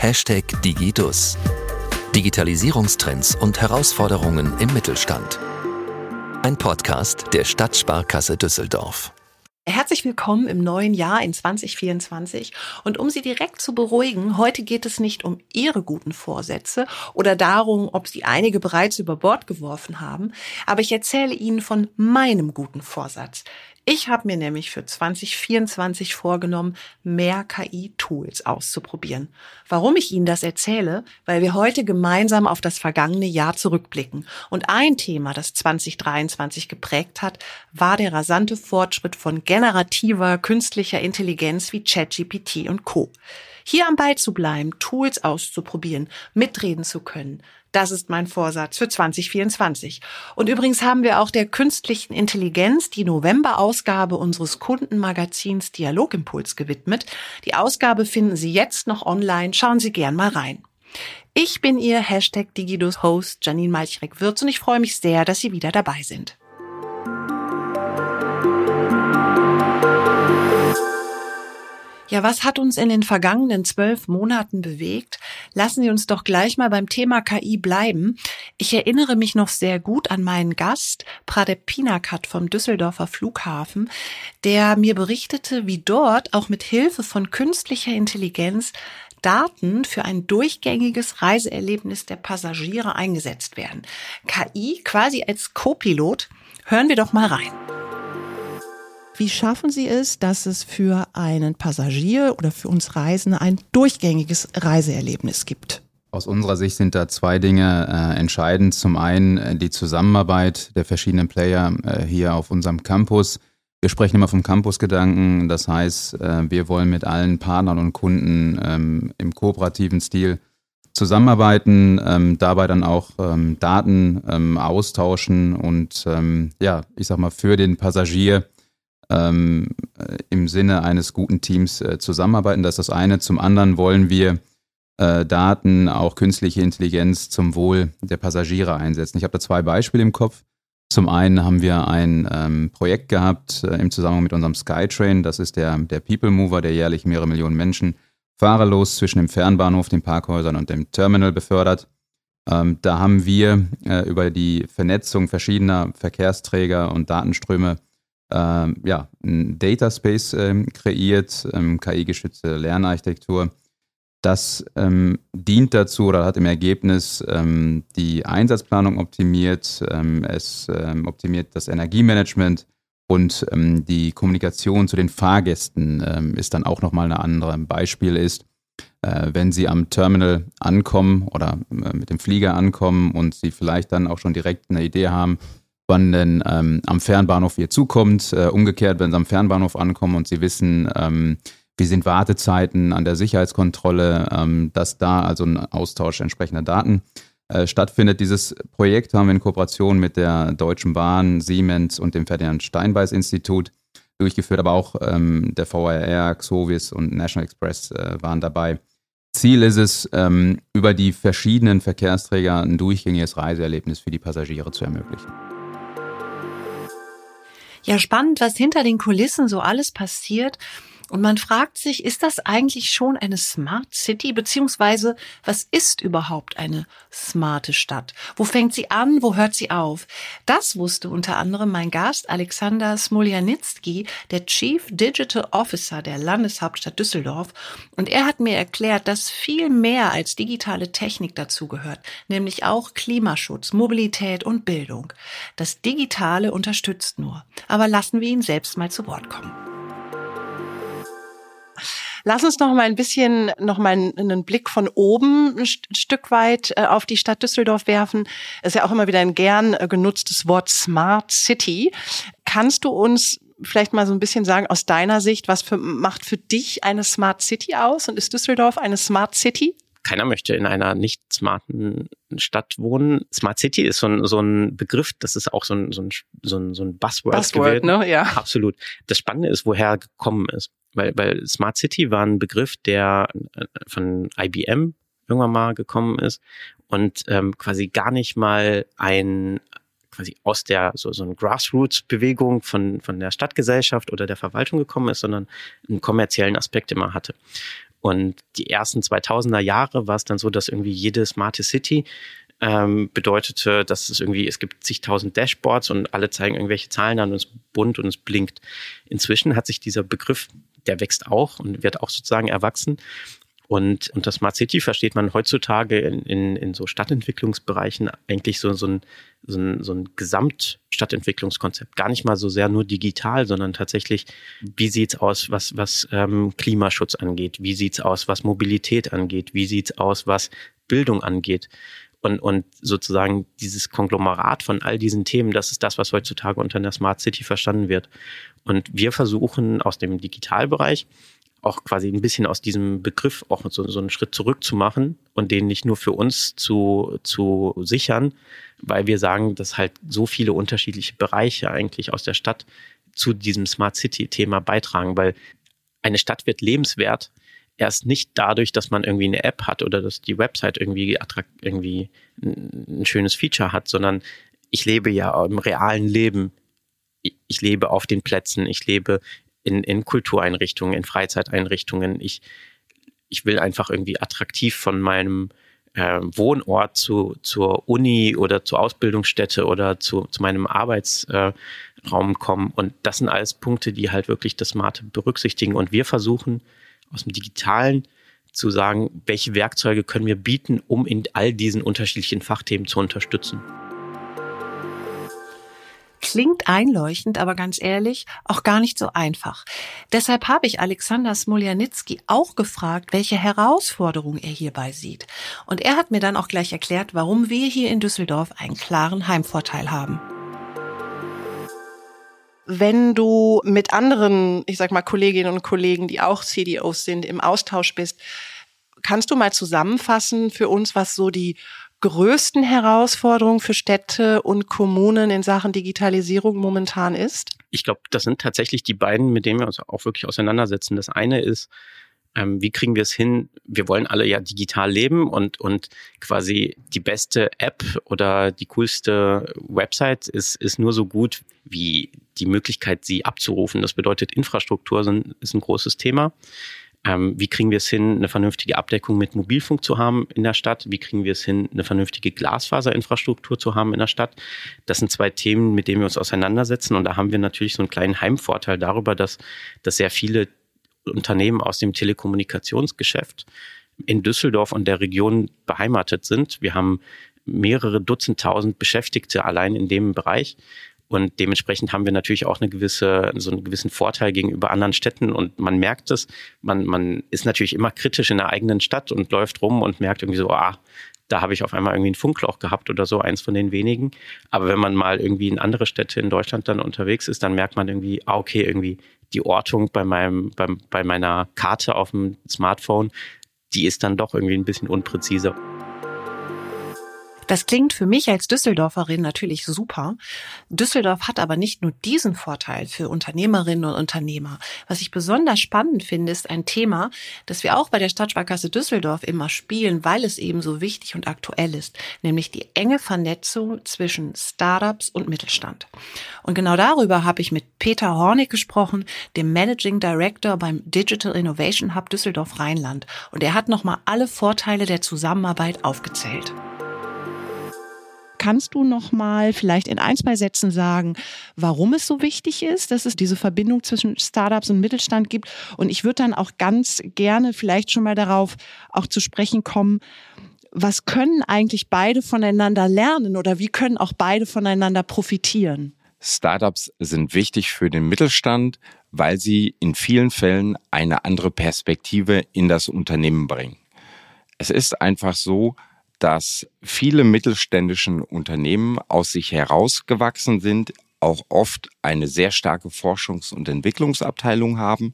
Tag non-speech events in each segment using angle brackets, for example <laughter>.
Hashtag Digidus. Digitalisierungstrends und Herausforderungen im Mittelstand. Ein Podcast der Stadtsparkasse Düsseldorf. Herzlich willkommen im neuen Jahr in 2024. Und um Sie direkt zu beruhigen, heute geht es nicht um Ihre guten Vorsätze oder darum, ob Sie einige bereits über Bord geworfen haben, aber ich erzähle Ihnen von meinem guten Vorsatz. Ich habe mir nämlich für 2024 vorgenommen, mehr KI-Tools auszuprobieren. Warum ich Ihnen das erzähle? Weil wir heute gemeinsam auf das vergangene Jahr zurückblicken. Und ein Thema, das 2023 geprägt hat, war der rasante Fortschritt von generativer künstlicher Intelligenz wie ChatGPT und Co. Hier am Ball zu bleiben, Tools auszuprobieren, mitreden zu können, das ist mein Vorsatz für 2024. Und übrigens haben wir auch der künstlichen Intelligenz die November-Ausgabe unseres Kundenmagazins Dialogimpuls gewidmet. Die Ausgabe finden Sie jetzt noch online. Schauen Sie gern mal rein. Ich bin Ihr Hashtag Digidus Host Janine Malchreck-Würz und ich freue mich sehr, dass Sie wieder dabei sind. Ja, was hat uns in den vergangenen zwölf Monaten bewegt? Lassen Sie uns doch gleich mal beim Thema KI bleiben. Ich erinnere mich noch sehr gut an meinen Gast, Pradep Pinakat vom Düsseldorfer Flughafen, der mir berichtete, wie dort auch mit Hilfe von künstlicher Intelligenz Daten für ein durchgängiges Reiseerlebnis der Passagiere eingesetzt werden. KI quasi als Co-Pilot. Hören wir doch mal rein. Wie schaffen Sie es, dass es für einen Passagier oder für uns Reisende ein durchgängiges Reiseerlebnis gibt? Aus unserer Sicht sind da zwei Dinge äh, entscheidend. Zum einen äh, die Zusammenarbeit der verschiedenen Player äh, hier auf unserem Campus. Wir sprechen immer vom Campusgedanken. Das heißt, äh, wir wollen mit allen Partnern und Kunden ähm, im kooperativen Stil zusammenarbeiten, ähm, dabei dann auch ähm, Daten ähm, austauschen und ähm, ja, ich sag mal, für den Passagier ähm, im Sinne eines guten Teams äh, zusammenarbeiten. Das ist das eine. Zum anderen wollen wir äh, Daten, auch künstliche Intelligenz zum Wohl der Passagiere einsetzen. Ich habe da zwei Beispiele im Kopf. Zum einen haben wir ein ähm, Projekt gehabt äh, im Zusammenhang mit unserem Skytrain. Das ist der, der People Mover, der jährlich mehrere Millionen Menschen fahrerlos zwischen dem Fernbahnhof, den Parkhäusern und dem Terminal befördert. Ähm, da haben wir äh, über die Vernetzung verschiedener Verkehrsträger und Datenströme ähm, ja, ein Data Space ähm, kreiert, ähm, KI-gestützte Lernarchitektur. Das ähm, dient dazu oder hat im Ergebnis ähm, die Einsatzplanung optimiert, ähm, es optimiert das Energiemanagement und die Kommunikation zu den Fahrgästen ist dann auch nochmal. Ein Beispiel ist, äh, wenn Sie am Terminal ankommen oder äh, mit dem Flieger ankommen und Sie vielleicht dann auch schon direkt eine Idee haben, wann denn ähm, am Fernbahnhof ihr zukommt. Äh, umgekehrt, wenn sie am Fernbahnhof ankommen und sie wissen, ähm, wie sind Wartezeiten an der Sicherheitskontrolle, ähm, dass da also ein Austausch entsprechender Daten äh, stattfindet. Dieses Projekt haben wir in Kooperation mit der Deutschen Bahn, Siemens und dem Ferdinand Steinbeis Institut durchgeführt, aber auch ähm, der VRR, Xovis und National Express äh, waren dabei. Ziel ist es, ähm, über die verschiedenen Verkehrsträger ein durchgängiges Reiseerlebnis für die Passagiere zu ermöglichen. Ja, spannend, was hinter den Kulissen so alles passiert. Und man fragt sich, ist das eigentlich schon eine Smart City? Beziehungsweise, was ist überhaupt eine smarte Stadt? Wo fängt sie an? Wo hört sie auf? Das wusste unter anderem mein Gast Alexander Smoljanitsky, der Chief Digital Officer der Landeshauptstadt Düsseldorf. Und er hat mir erklärt, dass viel mehr als digitale Technik dazugehört, nämlich auch Klimaschutz, Mobilität und Bildung. Das Digitale unterstützt nur. Aber lassen wir ihn selbst mal zu Wort kommen. Lass uns noch mal ein bisschen, noch mal einen Blick von oben ein Stück weit äh, auf die Stadt Düsseldorf werfen. Ist ja auch immer wieder ein gern äh, genutztes Wort Smart City. Kannst du uns vielleicht mal so ein bisschen sagen aus deiner Sicht, was für, macht für dich eine Smart City aus und ist Düsseldorf eine Smart City? keiner möchte in einer nicht smarten Stadt wohnen. Smart City ist so ein, so ein Begriff, das ist auch so ein, so ein, so ein, so ein Buzzword, Buzzword gewählt. Ne? Ja. Absolut. Das Spannende ist, woher er gekommen ist. Weil, weil Smart City war ein Begriff, der äh, von IBM irgendwann mal gekommen ist und ähm, quasi gar nicht mal ein quasi aus der so, so eine Grassroots-Bewegung von, von der Stadtgesellschaft oder der Verwaltung gekommen ist, sondern einen kommerziellen Aspekt immer hatte. Und die ersten 2000er Jahre war es dann so, dass irgendwie jede smarte City ähm, bedeutete, dass es irgendwie, es gibt zigtausend Dashboards und alle zeigen irgendwelche Zahlen an und es bunt und es blinkt. Inzwischen hat sich dieser Begriff, der wächst auch und wird auch sozusagen erwachsen. Und unter Smart City versteht man heutzutage in, in, in so Stadtentwicklungsbereichen eigentlich so, so, ein, so, ein, so ein Gesamtstadtentwicklungskonzept. Gar nicht mal so sehr nur digital, sondern tatsächlich, wie sieht's aus, was, was ähm, Klimaschutz angeht? Wie sieht's aus, was Mobilität angeht? Wie sieht's aus, was Bildung angeht? Und, und sozusagen dieses Konglomerat von all diesen Themen, das ist das, was heutzutage unter der Smart City verstanden wird. Und wir versuchen aus dem Digitalbereich auch quasi ein bisschen aus diesem Begriff auch so, so einen Schritt zurück zu machen und den nicht nur für uns zu, zu sichern, weil wir sagen, dass halt so viele unterschiedliche Bereiche eigentlich aus der Stadt zu diesem Smart City-Thema beitragen, weil eine Stadt wird lebenswert erst nicht dadurch, dass man irgendwie eine App hat oder dass die Website irgendwie irgendwie ein schönes Feature hat, sondern ich lebe ja im realen Leben. Ich lebe auf den Plätzen, ich lebe in, in Kultureinrichtungen, in Freizeiteinrichtungen. Ich, ich will einfach irgendwie attraktiv von meinem äh, Wohnort zu, zur Uni oder zur Ausbildungsstätte oder zu, zu meinem Arbeitsraum äh, kommen. Und das sind alles Punkte, die halt wirklich das Smarte berücksichtigen. Und wir versuchen aus dem Digitalen zu sagen, welche Werkzeuge können wir bieten, um in all diesen unterschiedlichen Fachthemen zu unterstützen. Klingt einleuchtend, aber ganz ehrlich, auch gar nicht so einfach. Deshalb habe ich Alexander Smoljanitsky auch gefragt, welche Herausforderungen er hierbei sieht. Und er hat mir dann auch gleich erklärt, warum wir hier in Düsseldorf einen klaren Heimvorteil haben. Wenn du mit anderen, ich sag mal, Kolleginnen und Kollegen, die auch CDOs sind, im Austausch bist, kannst du mal zusammenfassen für uns, was so die größten Herausforderungen für Städte und Kommunen in Sachen Digitalisierung momentan ist? Ich glaube, das sind tatsächlich die beiden, mit denen wir uns auch wirklich auseinandersetzen. Das eine ist, ähm, wie kriegen wir es hin? Wir wollen alle ja digital leben und, und quasi die beste App oder die coolste Website ist, ist nur so gut wie die Möglichkeit, sie abzurufen. Das bedeutet, Infrastruktur sind, ist ein großes Thema. Ähm, wie kriegen wir es hin, eine vernünftige Abdeckung mit Mobilfunk zu haben in der Stadt? Wie kriegen wir es hin, eine vernünftige Glasfaserinfrastruktur zu haben in der Stadt? Das sind zwei Themen, mit denen wir uns auseinandersetzen. Und da haben wir natürlich so einen kleinen Heimvorteil darüber, dass, dass sehr viele Unternehmen aus dem Telekommunikationsgeschäft in Düsseldorf und der Region beheimatet sind. Wir haben mehrere Dutzend tausend Beschäftigte allein in dem Bereich. Und dementsprechend haben wir natürlich auch eine gewisse, so einen gewissen Vorteil gegenüber anderen Städten. Und man merkt es, man, man ist natürlich immer kritisch in der eigenen Stadt und läuft rum und merkt irgendwie so, ah, da habe ich auf einmal irgendwie ein Funkloch gehabt oder so, eins von den wenigen. Aber wenn man mal irgendwie in andere Städte in Deutschland dann unterwegs ist, dann merkt man irgendwie, ah, okay, irgendwie die Ortung bei meinem, bei, bei meiner Karte auf dem Smartphone, die ist dann doch irgendwie ein bisschen unpräziser. Das klingt für mich als Düsseldorferin natürlich super. Düsseldorf hat aber nicht nur diesen Vorteil für Unternehmerinnen und Unternehmer. Was ich besonders spannend finde, ist ein Thema, das wir auch bei der Stadtsparkasse Düsseldorf immer spielen, weil es eben so wichtig und aktuell ist, nämlich die enge Vernetzung zwischen Startups und Mittelstand. Und genau darüber habe ich mit Peter Hornig gesprochen, dem Managing Director beim Digital Innovation Hub Düsseldorf Rheinland. Und er hat nochmal alle Vorteile der Zusammenarbeit aufgezählt. Kannst du noch mal vielleicht in ein, zwei Sätzen sagen, warum es so wichtig ist, dass es diese Verbindung zwischen Startups und Mittelstand gibt? Und ich würde dann auch ganz gerne vielleicht schon mal darauf auch zu sprechen kommen, was können eigentlich beide voneinander lernen oder wie können auch beide voneinander profitieren? Startups sind wichtig für den Mittelstand, weil sie in vielen Fällen eine andere Perspektive in das Unternehmen bringen. Es ist einfach so, dass viele mittelständischen Unternehmen aus sich herausgewachsen sind, auch oft eine sehr starke Forschungs- und Entwicklungsabteilung haben,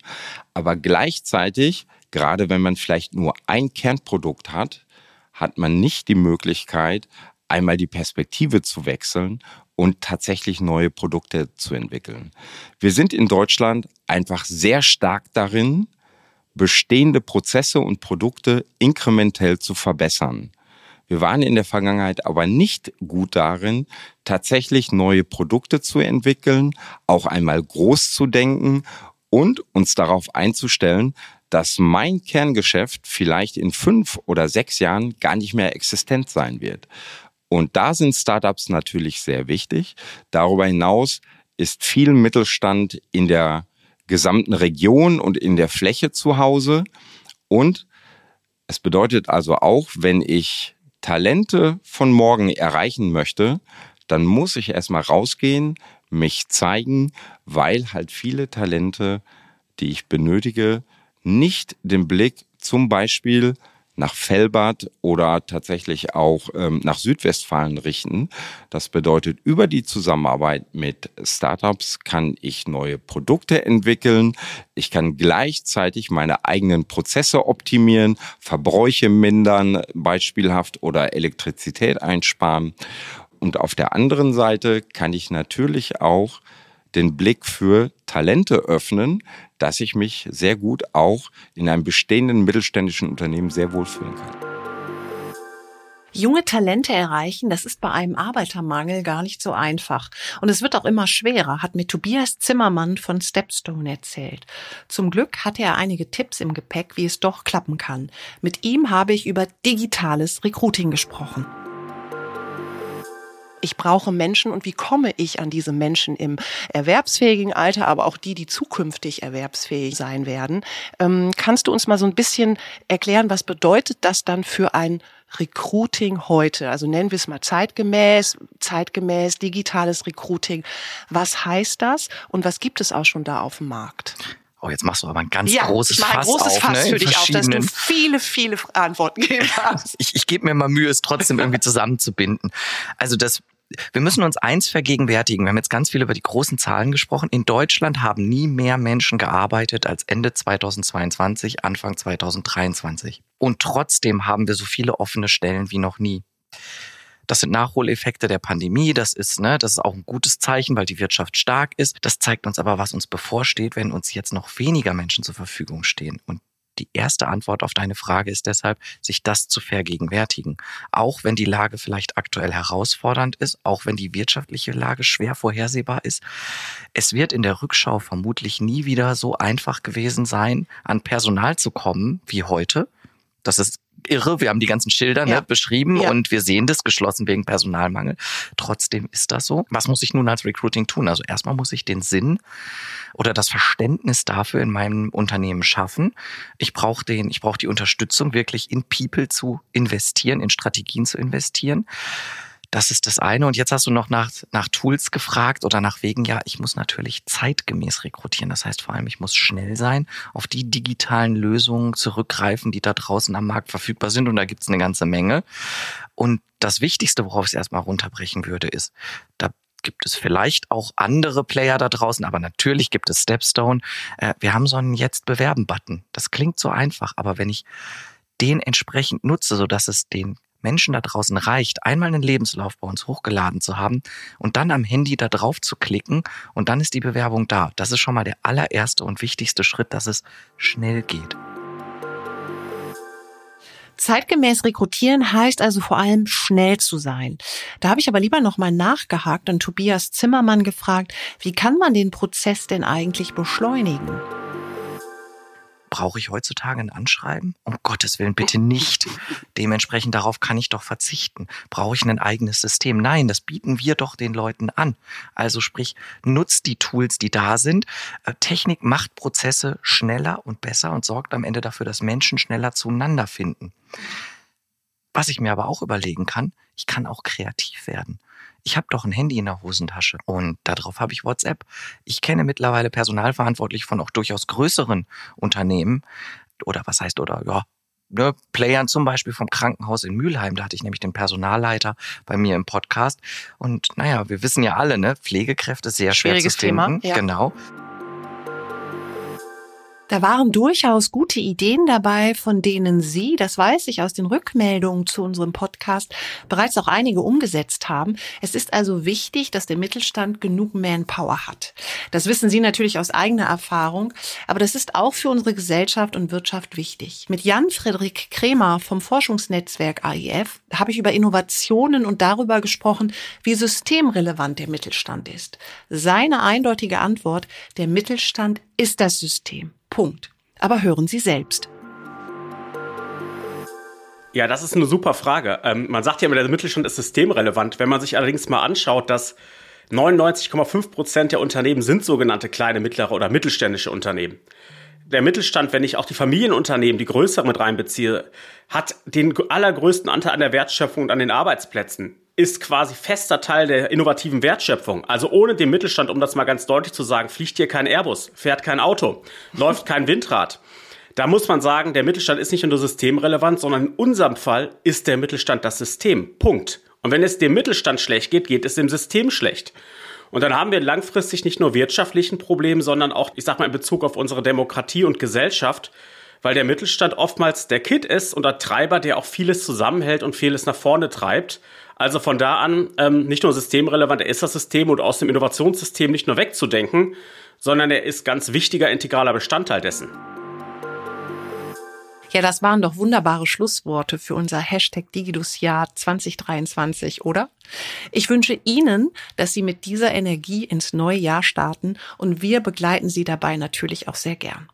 aber gleichzeitig, gerade wenn man vielleicht nur ein Kernprodukt hat, hat man nicht die Möglichkeit, einmal die Perspektive zu wechseln und tatsächlich neue Produkte zu entwickeln. Wir sind in Deutschland einfach sehr stark darin, bestehende Prozesse und Produkte inkrementell zu verbessern. Wir waren in der Vergangenheit aber nicht gut darin, tatsächlich neue Produkte zu entwickeln, auch einmal groß zu denken und uns darauf einzustellen, dass mein Kerngeschäft vielleicht in fünf oder sechs Jahren gar nicht mehr existent sein wird. Und da sind Startups natürlich sehr wichtig. Darüber hinaus ist viel Mittelstand in der gesamten Region und in der Fläche zu Hause. Und es bedeutet also auch, wenn ich Talente von morgen erreichen möchte, dann muss ich erstmal rausgehen, mich zeigen, weil halt viele Talente, die ich benötige, nicht den Blick zum Beispiel nach Fellbad oder tatsächlich auch ähm, nach Südwestfalen richten. Das bedeutet, über die Zusammenarbeit mit Startups kann ich neue Produkte entwickeln. Ich kann gleichzeitig meine eigenen Prozesse optimieren, Verbräuche mindern, beispielhaft oder Elektrizität einsparen. Und auf der anderen Seite kann ich natürlich auch den Blick für Talente öffnen, dass ich mich sehr gut auch in einem bestehenden mittelständischen Unternehmen sehr wohlfühlen kann. Junge Talente erreichen, das ist bei einem Arbeitermangel gar nicht so einfach. Und es wird auch immer schwerer, hat mir Tobias Zimmermann von Stepstone erzählt. Zum Glück hatte er einige Tipps im Gepäck, wie es doch klappen kann. Mit ihm habe ich über digitales Recruiting gesprochen ich brauche Menschen und wie komme ich an diese Menschen im erwerbsfähigen Alter, aber auch die, die zukünftig erwerbsfähig sein werden. Ähm, kannst du uns mal so ein bisschen erklären, was bedeutet das dann für ein Recruiting heute? Also nennen wir es mal zeitgemäß, zeitgemäß, digitales Recruiting. Was heißt das und was gibt es auch schon da auf dem Markt? Oh, jetzt machst du aber ein ganz ja, großes Fass ein großes auf, Fass ne, für dich auf, dass du viele, viele Antworten geben <laughs> kannst. ich ich gebe mir mal Mühe, es trotzdem irgendwie <laughs> zusammenzubinden. Also das wir müssen uns eins vergegenwärtigen. Wir haben jetzt ganz viel über die großen Zahlen gesprochen. In Deutschland haben nie mehr Menschen gearbeitet als Ende 2022, Anfang 2023. Und trotzdem haben wir so viele offene Stellen wie noch nie. Das sind Nachholeffekte der Pandemie. Das ist, ne, das ist auch ein gutes Zeichen, weil die Wirtschaft stark ist. Das zeigt uns aber, was uns bevorsteht, wenn uns jetzt noch weniger Menschen zur Verfügung stehen. Und die erste Antwort auf deine Frage ist deshalb, sich das zu vergegenwärtigen. Auch wenn die Lage vielleicht aktuell herausfordernd ist, auch wenn die wirtschaftliche Lage schwer vorhersehbar ist. Es wird in der Rückschau vermutlich nie wieder so einfach gewesen sein, an Personal zu kommen wie heute. Das ist irre. Wir haben die ganzen Schilder ne, ja. ne, beschrieben ja. und wir sehen das geschlossen wegen Personalmangel. Trotzdem ist das so. Was muss ich nun als Recruiting tun? Also erstmal muss ich den Sinn oder das Verständnis dafür in meinem Unternehmen schaffen. Ich brauche den, ich brauche die Unterstützung, wirklich in People zu investieren, in Strategien zu investieren. Das ist das eine. Und jetzt hast du noch nach, nach Tools gefragt oder nach Wegen. Ja, ich muss natürlich zeitgemäß rekrutieren. Das heißt vor allem, ich muss schnell sein, auf die digitalen Lösungen zurückgreifen, die da draußen am Markt verfügbar sind. Und da gibt es eine ganze Menge. Und das Wichtigste, worauf ich es erstmal runterbrechen würde, ist, da gibt es vielleicht auch andere Player da draußen, aber natürlich gibt es Stepstone. Äh, wir haben so einen Jetzt bewerben-Button. Das klingt so einfach, aber wenn ich den entsprechend nutze, so dass es den Menschen da draußen reicht, einmal einen Lebenslauf bei uns hochgeladen zu haben und dann am Handy da drauf zu klicken und dann ist die Bewerbung da. Das ist schon mal der allererste und wichtigste Schritt, dass es schnell geht. Zeitgemäß rekrutieren heißt also vor allem schnell zu sein. Da habe ich aber lieber noch mal nachgehakt und Tobias Zimmermann gefragt, wie kann man den Prozess denn eigentlich beschleunigen? Brauche ich heutzutage ein Anschreiben? Um Gottes Willen bitte nicht. Dementsprechend darauf kann ich doch verzichten. Brauche ich ein eigenes System? Nein, das bieten wir doch den Leuten an. Also sprich, nutzt die Tools, die da sind. Äh, Technik macht Prozesse schneller und besser und sorgt am Ende dafür, dass Menschen schneller zueinander finden. Was ich mir aber auch überlegen kann, ich kann auch kreativ werden ich habe doch ein Handy in der Hosentasche und darauf habe ich WhatsApp. Ich kenne mittlerweile Personalverantwortlich von auch durchaus größeren Unternehmen oder was heißt oder ja ne, Playern zum Beispiel vom Krankenhaus in Mülheim. Da hatte ich nämlich den Personalleiter bei mir im Podcast. Und naja, wir wissen ja alle, ne, Pflegekräfte sehr schwer zu finden. Thema, ja. Genau. Da waren durchaus gute Ideen dabei, von denen Sie, das weiß ich aus den Rückmeldungen zu unserem Podcast, bereits auch einige umgesetzt haben. Es ist also wichtig, dass der Mittelstand genug Manpower hat. Das wissen Sie natürlich aus eigener Erfahrung, aber das ist auch für unsere Gesellschaft und Wirtschaft wichtig. Mit Jan Friedrich Kremer vom Forschungsnetzwerk AIF habe ich über Innovationen und darüber gesprochen, wie systemrelevant der Mittelstand ist. Seine eindeutige Antwort, der Mittelstand ist das System. Punkt. Aber hören Sie selbst. Ja, das ist eine super Frage. Ähm, man sagt ja immer, der Mittelstand ist systemrelevant. Wenn man sich allerdings mal anschaut, dass 99,5 Prozent der Unternehmen sind sogenannte kleine, mittlere oder mittelständische Unternehmen. Der Mittelstand, wenn ich auch die Familienunternehmen, die größeren mit reinbeziehe, hat den allergrößten Anteil an der Wertschöpfung und an den Arbeitsplätzen, ist quasi fester Teil der innovativen Wertschöpfung. Also ohne den Mittelstand, um das mal ganz deutlich zu sagen, fliegt hier kein Airbus, fährt kein Auto, <laughs> läuft kein Windrad. Da muss man sagen, der Mittelstand ist nicht nur systemrelevant, sondern in unserem Fall ist der Mittelstand das System. Punkt. Und wenn es dem Mittelstand schlecht geht, geht es dem System schlecht. Und dann haben wir langfristig nicht nur wirtschaftlichen Problem, sondern auch, ich sag mal, in Bezug auf unsere Demokratie und Gesellschaft, weil der Mittelstand oftmals der Kit ist und der Treiber, der auch vieles zusammenhält und vieles nach vorne treibt. Also von da an ähm, nicht nur systemrelevant, er ist das System und aus dem Innovationssystem nicht nur wegzudenken, sondern er ist ganz wichtiger integraler Bestandteil dessen. Ja, das waren doch wunderbare Schlussworte für unser Hashtag Digidus-Jahr 2023, oder? Ich wünsche Ihnen, dass Sie mit dieser Energie ins neue Jahr starten und wir begleiten Sie dabei natürlich auch sehr gern.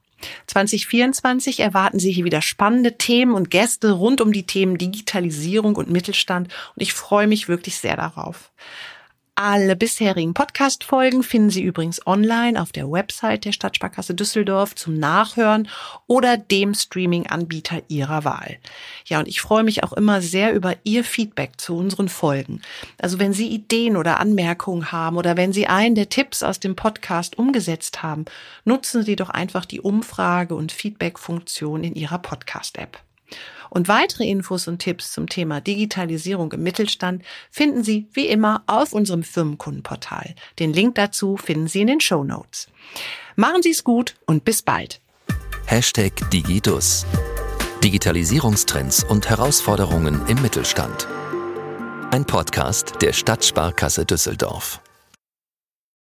2024 erwarten Sie hier wieder spannende Themen und Gäste rund um die Themen Digitalisierung und Mittelstand und ich freue mich wirklich sehr darauf. Alle bisherigen Podcast-Folgen finden Sie übrigens online auf der Website der Stadtsparkasse Düsseldorf zum Nachhören oder dem Streaming-Anbieter Ihrer Wahl. Ja, und ich freue mich auch immer sehr über Ihr Feedback zu unseren Folgen. Also wenn Sie Ideen oder Anmerkungen haben oder wenn Sie einen der Tipps aus dem Podcast umgesetzt haben, nutzen Sie doch einfach die Umfrage- und Feedback-Funktion in Ihrer Podcast-App. Und weitere Infos und Tipps zum Thema Digitalisierung im Mittelstand finden Sie wie immer auf unserem Firmenkundenportal. Den Link dazu finden Sie in den Show Notes. Machen Sie es gut und bis bald. Hashtag Digidus. Digitalisierungstrends und Herausforderungen im Mittelstand. Ein Podcast der Stadtsparkasse Düsseldorf.